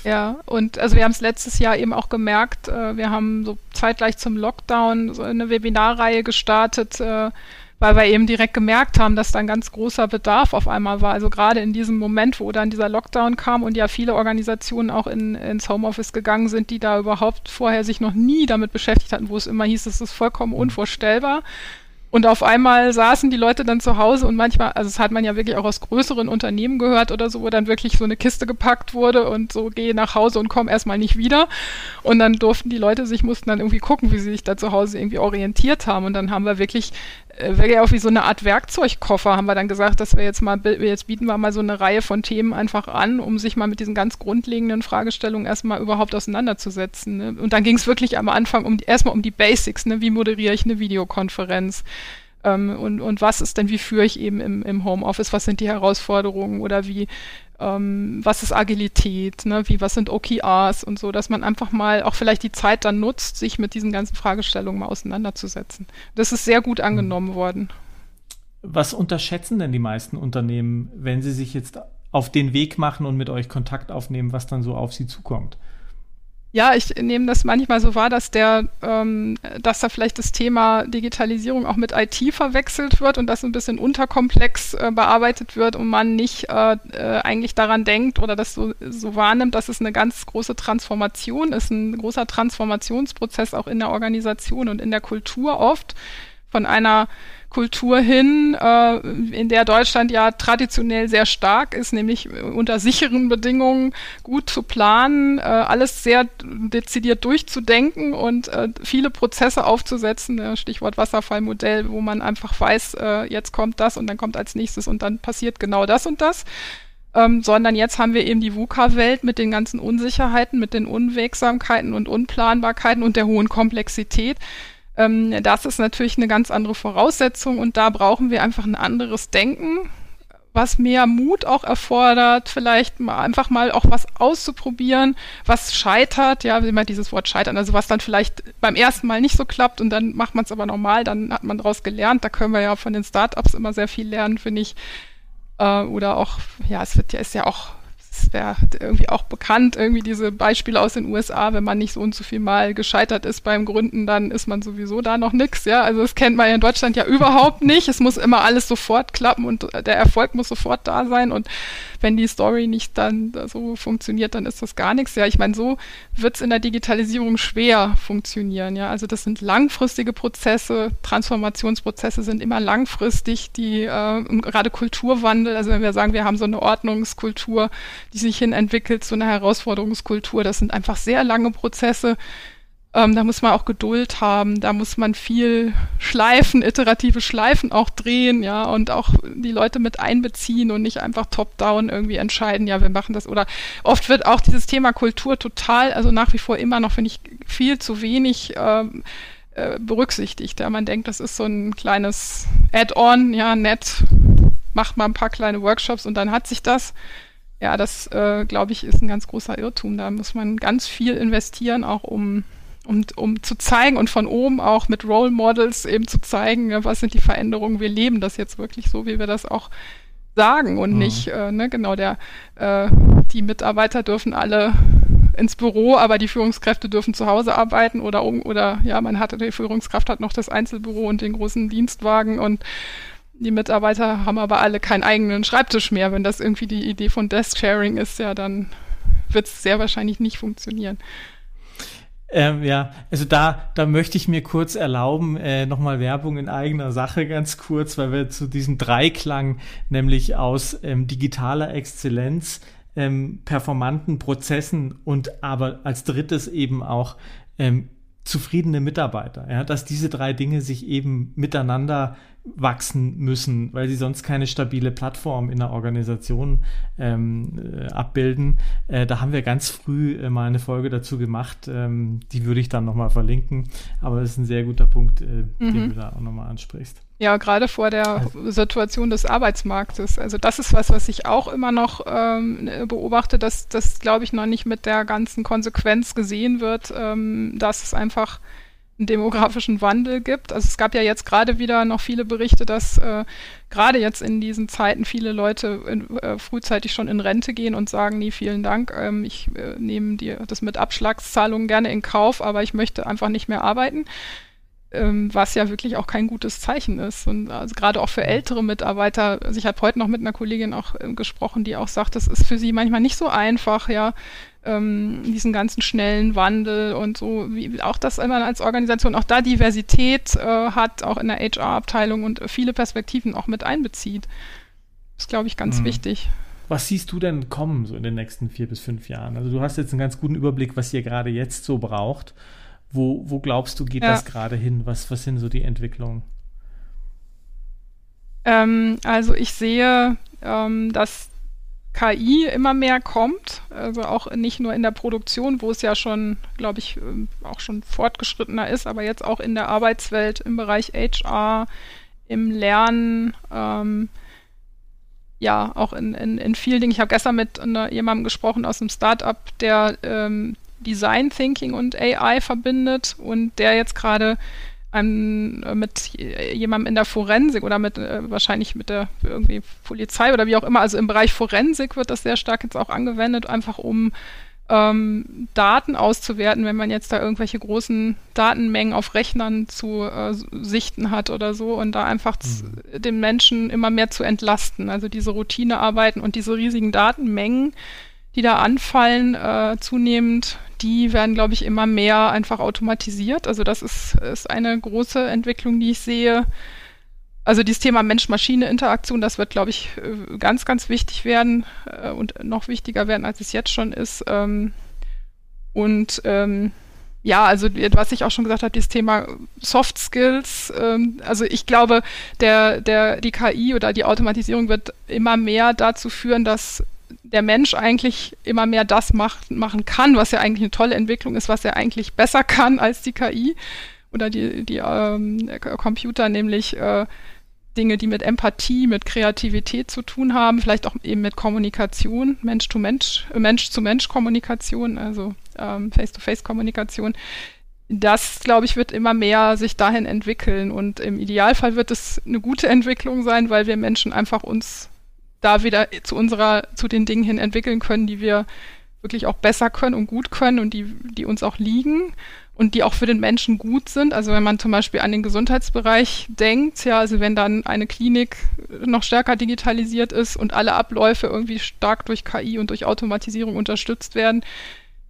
[SPEAKER 2] Ja, ja und also wir haben es letztes Jahr eben auch gemerkt, äh, wir haben so zeitgleich zum Lockdown so eine Webinarreihe gestartet, äh, weil wir eben direkt gemerkt haben, dass da ein ganz großer Bedarf auf einmal war. Also gerade in diesem Moment, wo dann dieser Lockdown kam und ja viele Organisationen auch in, ins Homeoffice gegangen sind, die da überhaupt vorher sich noch nie damit beschäftigt hatten, wo es immer hieß, es ist vollkommen mhm. unvorstellbar Und auf einmal saßen die Leute dann zu Hause und manchmal, also das hat man ja wirklich auch aus größeren Unternehmen gehört oder so, wo dann wirklich so eine Kiste gepackt wurde und so gehe nach Hause und komm erstmal nicht wieder. Und dann durften die Leute sich, mussten dann irgendwie gucken, wie sie sich da zu Hause irgendwie orientiert haben. Und dann haben wir wirklich, äh, wirklich auch wie so eine Art Werkzeugkoffer, haben wir dann gesagt, dass wir jetzt mal, jetzt bieten wir mal so eine Reihe von Themen einfach an, um sich mal mit diesen ganz grundlegenden Fragestellungen erstmal überhaupt auseinanderzusetzen. Ne? Und dann ging es wirklich am Anfang um erstmal um die Basics, ne? wie moderiere ich eine Videokonferenz? Ähm, und, und was ist denn, wie führe ich eben im, im Homeoffice, was sind die Herausforderungen oder wie, ähm, was ist Agilität, ne? wie, was sind OKRs und so, dass man einfach mal auch vielleicht die Zeit dann nutzt, sich mit diesen ganzen Fragestellungen mal auseinanderzusetzen. Das ist sehr gut angenommen worden.
[SPEAKER 1] Was unterschätzen denn die meisten Unternehmen, wenn sie sich jetzt auf den Weg machen und mit euch Kontakt aufnehmen, was dann so auf sie zukommt?
[SPEAKER 2] Ja, ich nehme das manchmal so wahr, dass der, ähm, dass da vielleicht das Thema Digitalisierung auch mit IT verwechselt wird und das ein bisschen unterkomplex äh, bearbeitet wird und man nicht äh, äh, eigentlich daran denkt oder das so, so wahrnimmt, dass es eine ganz große Transformation ist, ein großer Transformationsprozess auch in der Organisation und in der Kultur oft von einer Kultur hin, äh, in der Deutschland ja traditionell sehr stark ist, nämlich unter sicheren Bedingungen gut zu planen, äh, alles sehr dezidiert durchzudenken und äh, viele Prozesse aufzusetzen, Stichwort Wasserfallmodell, wo man einfach weiß, äh, jetzt kommt das und dann kommt als nächstes und dann passiert genau das und das. Ähm, sondern jetzt haben wir eben die VUCA-Welt mit den ganzen Unsicherheiten, mit den Unwegsamkeiten und Unplanbarkeiten und der hohen Komplexität. Ähm, das ist natürlich eine ganz andere Voraussetzung und da brauchen wir einfach ein anderes Denken, was mehr Mut auch erfordert, vielleicht mal einfach mal auch was auszuprobieren, was scheitert, ja, immer dieses Wort scheitern, also was dann vielleicht beim ersten Mal nicht so klappt und dann macht man es aber normal, dann hat man daraus gelernt. Da können wir ja von den Startups immer sehr viel lernen, finde ich. Äh, oder auch, ja, es wird ja, ist ja auch es wäre irgendwie auch bekannt, irgendwie diese Beispiele aus den USA, wenn man nicht so und so viel Mal gescheitert ist beim Gründen, dann ist man sowieso da noch nix, ja. Also das kennt man ja in Deutschland ja überhaupt nicht. Es muss immer alles sofort klappen und der Erfolg muss sofort da sein und wenn die Story nicht dann so funktioniert, dann ist das gar nichts. Ja, ich meine, so wird es in der Digitalisierung schwer funktionieren. Ja, also das sind langfristige Prozesse, Transformationsprozesse sind immer langfristig, die äh, gerade Kulturwandel, also wenn wir sagen, wir haben so eine Ordnungskultur, die sich hin entwickelt zu einer Herausforderungskultur, das sind einfach sehr lange Prozesse, ähm, da muss man auch Geduld haben, da muss man viel Schleifen, iterative Schleifen auch drehen, ja, und auch die Leute mit einbeziehen und nicht einfach top-down irgendwie entscheiden, ja, wir machen das. Oder oft wird auch dieses Thema Kultur total, also nach wie vor immer noch, finde ich, viel zu wenig ähm, äh, berücksichtigt. Ja, man denkt, das ist so ein kleines Add-on, ja, nett, macht mal ein paar kleine Workshops und dann hat sich das. Ja, das, äh, glaube ich, ist ein ganz großer Irrtum. Da muss man ganz viel investieren, auch um um, um zu zeigen und von oben auch mit Role Models eben zu zeigen, ja, was sind die Veränderungen, wir leben das jetzt wirklich so, wie wir das auch sagen und mhm. nicht, äh, ne, genau, der, äh, die Mitarbeiter dürfen alle ins Büro, aber die Führungskräfte dürfen zu Hause arbeiten oder oder ja, man hatte die Führungskraft hat noch das Einzelbüro und den großen Dienstwagen und die Mitarbeiter haben aber alle keinen eigenen Schreibtisch mehr. Wenn das irgendwie die Idee von Desk Sharing ist, ja, dann wird es sehr wahrscheinlich nicht funktionieren.
[SPEAKER 1] Ähm, ja, also da, da möchte ich mir kurz erlauben, äh, nochmal Werbung in eigener Sache ganz kurz, weil wir zu diesem Dreiklang, nämlich aus ähm, digitaler Exzellenz, ähm, performanten Prozessen und aber als drittes eben auch ähm, zufriedene Mitarbeiter, ja, dass diese drei Dinge sich eben miteinander wachsen müssen, weil sie sonst keine stabile Plattform in der Organisation ähm, äh, abbilden. Äh, da haben wir ganz früh äh, mal eine Folge dazu gemacht, ähm, die würde ich dann nochmal verlinken, aber das ist ein sehr guter Punkt, äh, mhm. den du da auch nochmal ansprichst.
[SPEAKER 2] Ja, gerade vor der also, Situation des Arbeitsmarktes. Also das ist was, was ich auch immer noch ähm, beobachte, dass das, glaube ich, noch nicht mit der ganzen Konsequenz gesehen wird, ähm, dass es einfach einen demografischen Wandel gibt. Also es gab ja jetzt gerade wieder noch viele Berichte, dass äh, gerade jetzt in diesen Zeiten viele Leute in, äh, frühzeitig schon in Rente gehen und sagen, nee, vielen Dank, ähm, ich äh, nehme dir das mit Abschlagszahlungen gerne in Kauf, aber ich möchte einfach nicht mehr arbeiten. Ähm, was ja wirklich auch kein gutes Zeichen ist. Und also gerade auch für ältere Mitarbeiter, also ich habe heute noch mit einer Kollegin auch äh, gesprochen, die auch sagt, das ist für sie manchmal nicht so einfach, ja, ähm, diesen ganzen schnellen Wandel und so, wie auch das man als Organisation auch da Diversität äh, hat, auch in der HR-Abteilung und viele Perspektiven auch mit einbezieht. Das ist, glaube ich, ganz mhm. wichtig.
[SPEAKER 1] Was siehst du denn kommen so in den nächsten vier bis fünf Jahren? Also du hast jetzt einen ganz guten Überblick, was ihr gerade jetzt so braucht. Wo, wo glaubst du, geht ja. das gerade hin? Was, was sind so die Entwicklungen?
[SPEAKER 2] Ähm, also ich sehe, ähm, dass KI immer mehr kommt, also auch nicht nur in der Produktion, wo es ja schon, glaube ich, ähm, auch schon fortgeschrittener ist, aber jetzt auch in der Arbeitswelt im Bereich HR, im Lernen, ähm, ja, auch in, in, in vielen Dingen. Ich habe gestern mit einer, jemandem gesprochen aus einem Startup, der ähm, Design Thinking und AI verbindet und der jetzt gerade einem, äh, mit jemandem in der Forensik oder mit äh, wahrscheinlich mit der irgendwie Polizei oder wie auch immer, also im Bereich Forensik wird das sehr stark jetzt auch angewendet, einfach um ähm, Daten auszuwerten, wenn man jetzt da irgendwelche großen Datenmengen auf Rechnern zu äh, sichten hat oder so und da einfach mhm. den Menschen immer mehr zu entlasten. Also diese Routinearbeiten und diese riesigen Datenmengen, die da anfallen, äh, zunehmend, die werden, glaube ich, immer mehr einfach automatisiert. Also das ist, ist eine große Entwicklung, die ich sehe. Also dieses Thema Mensch-Maschine-Interaktion, das wird, glaube ich, äh, ganz, ganz wichtig werden äh, und noch wichtiger werden, als es jetzt schon ist. Ähm, und ähm, ja, also was ich auch schon gesagt habe, dieses Thema Soft Skills. Ähm, also ich glaube, der, der, die KI oder die Automatisierung wird immer mehr dazu führen, dass der Mensch eigentlich immer mehr das macht, machen kann, was ja eigentlich eine tolle Entwicklung ist, was er eigentlich besser kann als die KI oder die, die ähm, Computer, nämlich äh, Dinge, die mit Empathie, mit Kreativität zu tun haben, vielleicht auch eben mit Kommunikation, Mensch zu Mensch, äh, Mensch zu Mensch Kommunikation, also ähm, Face-to-Face Kommunikation. Das, glaube ich, wird immer mehr sich dahin entwickeln und im Idealfall wird es eine gute Entwicklung sein, weil wir Menschen einfach uns da wieder zu unserer, zu den Dingen hin entwickeln können, die wir wirklich auch besser können und gut können und die, die uns auch liegen und die auch für den Menschen gut sind. Also wenn man zum Beispiel an den Gesundheitsbereich denkt, ja, also wenn dann eine Klinik noch stärker digitalisiert ist und alle Abläufe irgendwie stark durch KI und durch Automatisierung unterstützt werden,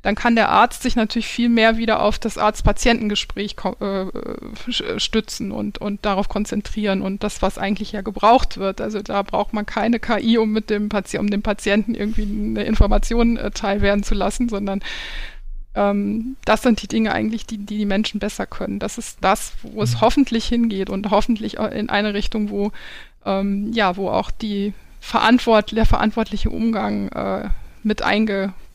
[SPEAKER 2] dann kann der Arzt sich natürlich viel mehr wieder auf das Arzt-Patientengespräch äh, stützen und, und darauf konzentrieren und das, was eigentlich ja gebraucht wird. Also da braucht man keine KI, um mit dem Patienten, um dem Patienten irgendwie eine Information äh, teilwerden zu lassen, sondern ähm, das sind die Dinge eigentlich, die, die die Menschen besser können. Das ist das, wo es mhm. hoffentlich hingeht und hoffentlich in eine Richtung, wo ähm, ja, wo auch die Verantwort der verantwortliche Umgang äh, mit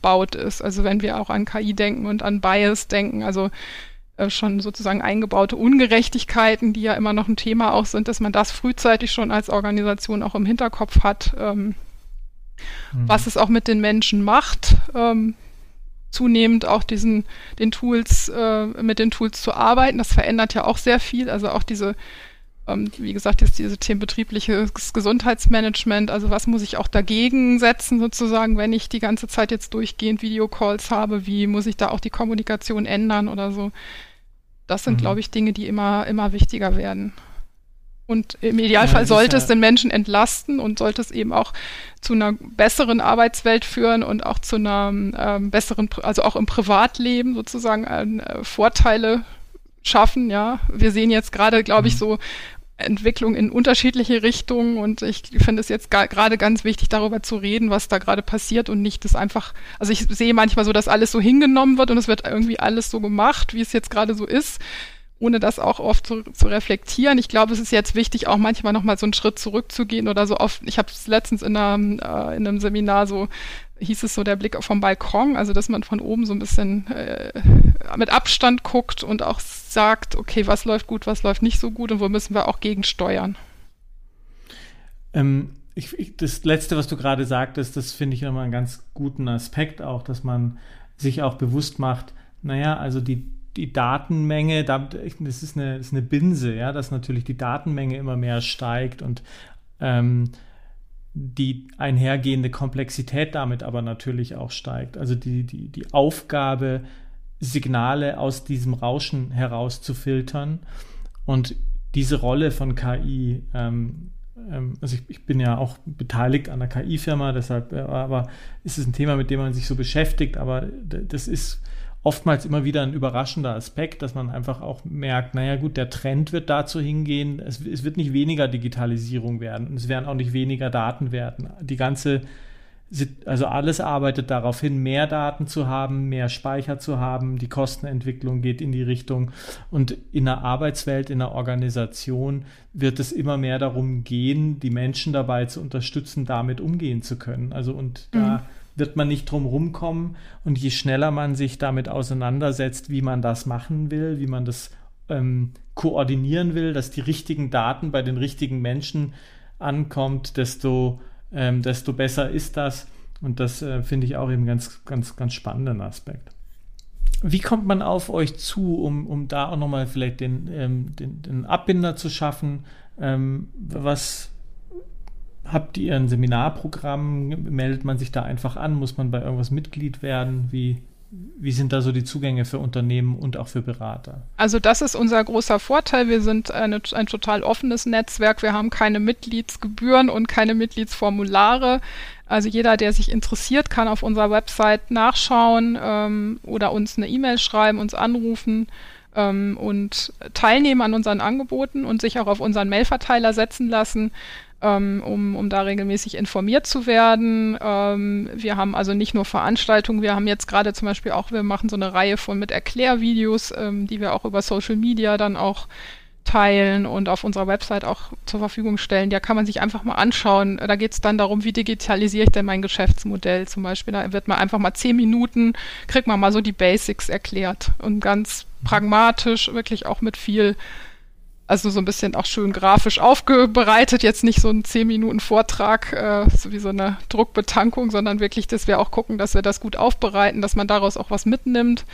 [SPEAKER 2] eingebaut ist. Also wenn wir auch an KI denken und an Bias denken, also äh, schon sozusagen eingebaute Ungerechtigkeiten, die ja immer noch ein Thema auch sind, dass man das frühzeitig schon als Organisation auch im Hinterkopf hat, ähm, mhm. was es auch mit den Menschen macht. Ähm, zunehmend auch diesen den Tools äh, mit den Tools zu arbeiten. Das verändert ja auch sehr viel. Also auch diese wie gesagt, jetzt diese Themen betriebliches Gesundheitsmanagement, also was muss ich auch dagegen setzen sozusagen, wenn ich die ganze Zeit jetzt durchgehend Videocalls habe, wie muss ich da auch die Kommunikation ändern oder so. Das sind, mhm. glaube ich, Dinge, die immer, immer wichtiger werden. Und im Idealfall ja, sollte ja es den Menschen entlasten und sollte es eben auch zu einer besseren Arbeitswelt führen und auch zu einer ähm, besseren, also auch im Privatleben sozusagen äh, Vorteile schaffen. Ja, wir sehen jetzt gerade, glaube ich, mhm. so Entwicklung in unterschiedliche Richtungen und ich finde es jetzt gerade ganz wichtig, darüber zu reden, was da gerade passiert und nicht das einfach, also ich sehe manchmal so, dass alles so hingenommen wird und es wird irgendwie alles so gemacht, wie es jetzt gerade so ist, ohne das auch oft zu, zu reflektieren. Ich glaube, es ist jetzt wichtig, auch manchmal nochmal so einen Schritt zurückzugehen oder so oft, ich habe es letztens in, einer, äh, in einem Seminar so hieß es so der Blick vom Balkon, also dass man von oben so ein bisschen äh, mit Abstand guckt und auch sagt, okay, was läuft gut, was läuft nicht so gut und wo müssen wir auch gegensteuern.
[SPEAKER 1] Ähm, ich, ich, das Letzte, was du gerade sagtest, das finde ich nochmal einen ganz guten Aspekt auch, dass man sich auch bewusst macht, naja, also die, die Datenmenge, das ist eine, das ist eine Binse, ja, dass natürlich die Datenmenge immer mehr steigt und ähm, die einhergehende Komplexität damit aber natürlich auch steigt. Also die, die, die Aufgabe, Signale aus diesem Rauschen heraus zu filtern und diese Rolle von KI ähm, ähm, also ich, ich, bin ja auch beteiligt an der KI-Firma, deshalb, äh, aber ist es ein Thema, mit dem man sich so beschäftigt, aber das ist oftmals immer wieder ein überraschender Aspekt, dass man einfach auch merkt, naja gut, der Trend wird dazu hingehen, es, es wird nicht weniger Digitalisierung werden und es werden auch nicht weniger Daten werden. Die ganze also alles arbeitet darauf hin, mehr Daten zu haben, mehr Speicher zu haben. Die Kostenentwicklung geht in die Richtung. Und in der Arbeitswelt, in der Organisation wird es immer mehr darum gehen, die Menschen dabei zu unterstützen, damit umgehen zu können. Also und mhm. Wird man nicht drum rumkommen. Und je schneller man sich damit auseinandersetzt, wie man das machen will, wie man das ähm, koordinieren will, dass die richtigen Daten bei den richtigen Menschen ankommt, desto ähm, desto besser ist das. Und das äh, finde ich auch eben ganz, ganz, ganz spannenden Aspekt. Wie kommt man auf euch zu, um, um da auch nochmal vielleicht den, ähm, den, den, Abbinder zu schaffen? Ähm, was habt ihr ein Seminarprogramm? Meldet man sich da einfach an? Muss man bei irgendwas Mitglied werden? Wie, wie sind da so die Zugänge für Unternehmen und auch für Berater?
[SPEAKER 2] Also das ist unser großer Vorteil. Wir sind eine, ein total offenes Netzwerk. Wir haben keine Mitgliedsgebühren und keine Mitgliedsformulare. Also jeder, der sich interessiert, kann auf unserer Website nachschauen ähm, oder uns eine E-Mail schreiben, uns anrufen ähm, und teilnehmen an unseren Angeboten und sich auch auf unseren Mailverteiler setzen lassen um, um da regelmäßig informiert zu werden. Ähm, wir haben also nicht nur Veranstaltungen, wir haben jetzt gerade zum Beispiel auch, wir machen so eine Reihe von mit Erklärvideos, ähm, die wir auch über Social Media dann auch teilen und auf unserer Website auch zur Verfügung stellen. Da kann man sich einfach mal anschauen. Da geht es dann darum, wie digitalisiere ich denn mein Geschäftsmodell zum Beispiel. Da wird man einfach mal zehn Minuten, kriegt man mal so die Basics erklärt und ganz pragmatisch, wirklich auch mit viel also so ein bisschen auch schön grafisch aufbereitet, jetzt nicht so ein 10 Minuten Vortrag, äh, so wie so eine Druckbetankung, sondern wirklich, dass wir auch gucken, dass wir das gut aufbereiten, dass man daraus auch was mitnimmt.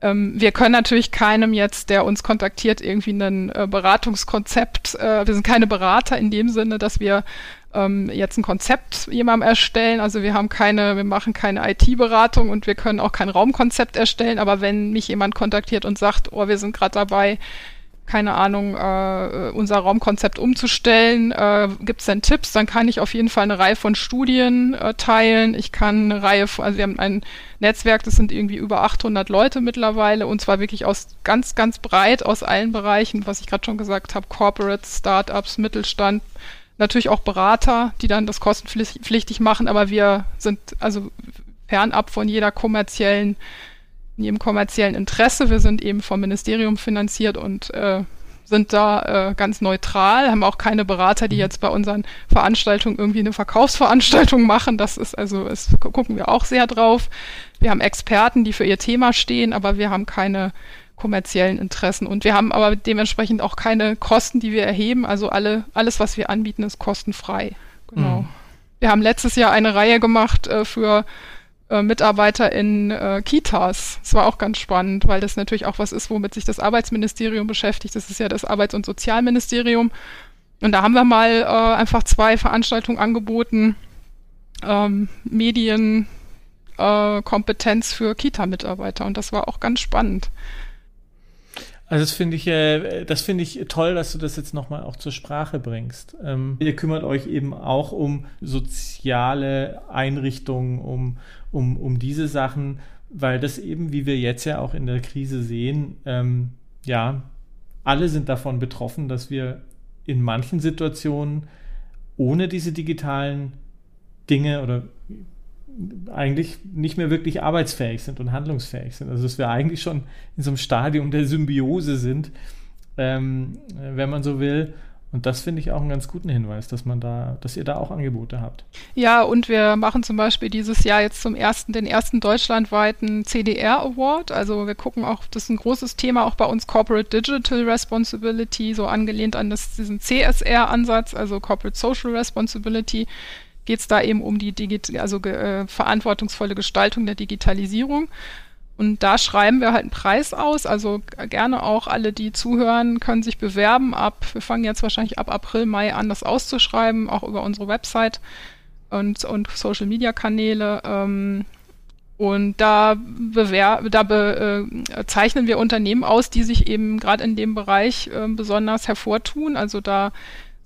[SPEAKER 2] Ähm, wir können natürlich keinem jetzt, der uns kontaktiert, irgendwie ein äh, Beratungskonzept, äh, wir sind keine Berater in dem Sinne, dass wir ähm, jetzt ein Konzept jemandem erstellen. Also wir haben keine, wir machen keine IT-Beratung und wir können auch kein Raumkonzept erstellen. Aber wenn mich jemand kontaktiert und sagt, oh, wir sind gerade dabei, keine Ahnung, äh, unser Raumkonzept umzustellen. Äh, Gibt es denn Tipps? Dann kann ich auf jeden Fall eine Reihe von Studien äh, teilen. Ich kann eine Reihe von, also wir haben ein Netzwerk, das sind irgendwie über 800 Leute mittlerweile und zwar wirklich aus ganz, ganz breit aus allen Bereichen, was ich gerade schon gesagt habe, Corporates, Startups, Mittelstand, natürlich auch Berater, die dann das kostenpflichtig machen, aber wir sind also fernab von jeder kommerziellen in jedem kommerziellen Interesse. Wir sind eben vom Ministerium finanziert und äh, sind da äh, ganz neutral, haben auch keine Berater, die mhm. jetzt bei unseren Veranstaltungen irgendwie eine Verkaufsveranstaltung machen. Das ist also, es gucken wir auch sehr drauf. Wir haben Experten, die für ihr Thema stehen, aber wir haben keine kommerziellen Interessen und wir haben aber dementsprechend auch keine Kosten, die wir erheben. Also alle, alles, was wir anbieten, ist kostenfrei. Genau. Mhm. Wir haben letztes Jahr eine Reihe gemacht äh, für äh, Mitarbeiter in äh, Kitas. Das war auch ganz spannend, weil das natürlich auch was ist, womit sich das Arbeitsministerium beschäftigt. Das ist ja das Arbeits- und Sozialministerium. Und da haben wir mal äh, einfach zwei Veranstaltungen angeboten. Ähm, Medienkompetenz äh, für Kita-Mitarbeiter. Und das war auch ganz spannend.
[SPEAKER 1] Also das finde ich, äh, das finde ich toll, dass du das jetzt nochmal auch zur Sprache bringst. Ähm, ihr kümmert euch eben auch um soziale Einrichtungen, um, um, um diese Sachen, weil das eben, wie wir jetzt ja auch in der Krise sehen, ähm, ja, alle sind davon betroffen, dass wir in manchen Situationen ohne diese digitalen Dinge oder eigentlich nicht mehr wirklich arbeitsfähig sind und handlungsfähig sind. Also dass wir eigentlich schon in so einem Stadium der Symbiose sind, ähm, wenn man so will. Und das finde ich auch einen ganz guten Hinweis, dass man da, dass ihr da auch Angebote habt.
[SPEAKER 2] Ja, und wir machen zum Beispiel dieses Jahr jetzt zum ersten, den ersten deutschlandweiten CDR Award. Also wir gucken auch, das ist ein großes Thema auch bei uns Corporate Digital Responsibility, so angelehnt an das, diesen CSR-Ansatz, also Corporate Social Responsibility geht es da eben um die Digit also äh, verantwortungsvolle Gestaltung der Digitalisierung. Und da schreiben wir halt einen Preis aus. Also gerne auch alle, die zuhören, können sich bewerben ab. Wir fangen jetzt wahrscheinlich ab April, Mai an, das auszuschreiben, auch über unsere Website und, und Social Media Kanäle. Ähm, und da, bewer da be äh, zeichnen wir Unternehmen aus, die sich eben gerade in dem Bereich äh, besonders hervortun. Also da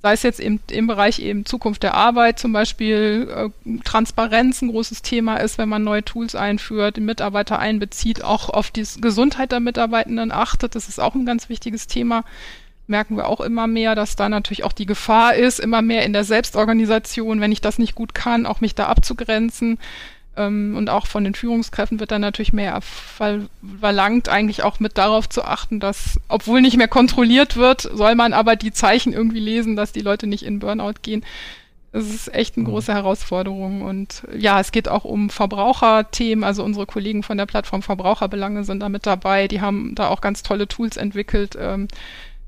[SPEAKER 2] sei es jetzt eben im Bereich eben Zukunft der Arbeit zum Beispiel, äh, Transparenz ein großes Thema ist, wenn man neue Tools einführt, den Mitarbeiter einbezieht, auch auf die Gesundheit der Mitarbeitenden achtet. Das ist auch ein ganz wichtiges Thema. Merken wir auch immer mehr, dass da natürlich auch die Gefahr ist, immer mehr in der Selbstorganisation, wenn ich das nicht gut kann, auch mich da abzugrenzen. Ähm, und auch von den Führungskräften wird dann natürlich mehr verlangt, eigentlich auch mit darauf zu achten, dass, obwohl nicht mehr kontrolliert wird, soll man aber die Zeichen irgendwie lesen, dass die Leute nicht in Burnout gehen. Das ist echt eine mhm. große Herausforderung. Und ja, es geht auch um Verbraucherthemen. Also unsere Kollegen von der Plattform Verbraucherbelange sind da mit dabei. Die haben da auch ganz tolle Tools entwickelt, ähm,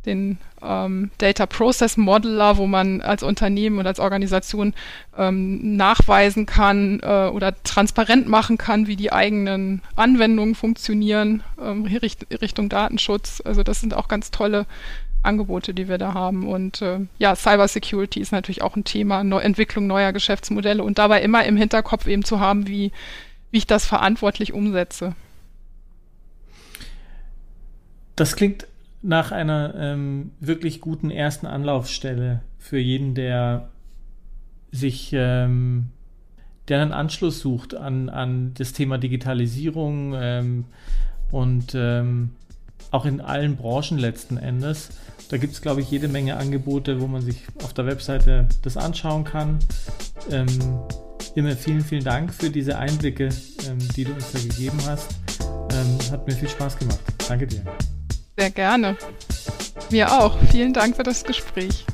[SPEAKER 2] den ähm, Data Process Modeler, wo man als Unternehmen und als Organisation ähm, nachweisen kann äh, oder transparent machen kann, wie die eigenen Anwendungen funktionieren ähm, Richt Richtung Datenschutz. Also das sind auch ganz tolle Angebote, die wir da haben. Und äh, ja, Cyber Security ist natürlich auch ein Thema, Neu Entwicklung neuer Geschäftsmodelle und dabei immer im Hinterkopf eben zu haben, wie, wie ich das verantwortlich umsetze.
[SPEAKER 1] Das klingt nach einer ähm, wirklich guten ersten Anlaufstelle für jeden, der sich, ähm, der einen Anschluss sucht an, an das Thema Digitalisierung ähm, und ähm, auch in allen Branchen letzten Endes. Da gibt es, glaube ich, jede Menge Angebote, wo man sich auf der Webseite das anschauen kann. Ähm, immer vielen, vielen Dank für diese Einblicke, ähm, die du uns da gegeben hast. Hat mir viel Spaß gemacht. Danke dir.
[SPEAKER 2] Sehr gerne. Mir auch. Vielen Dank für das Gespräch.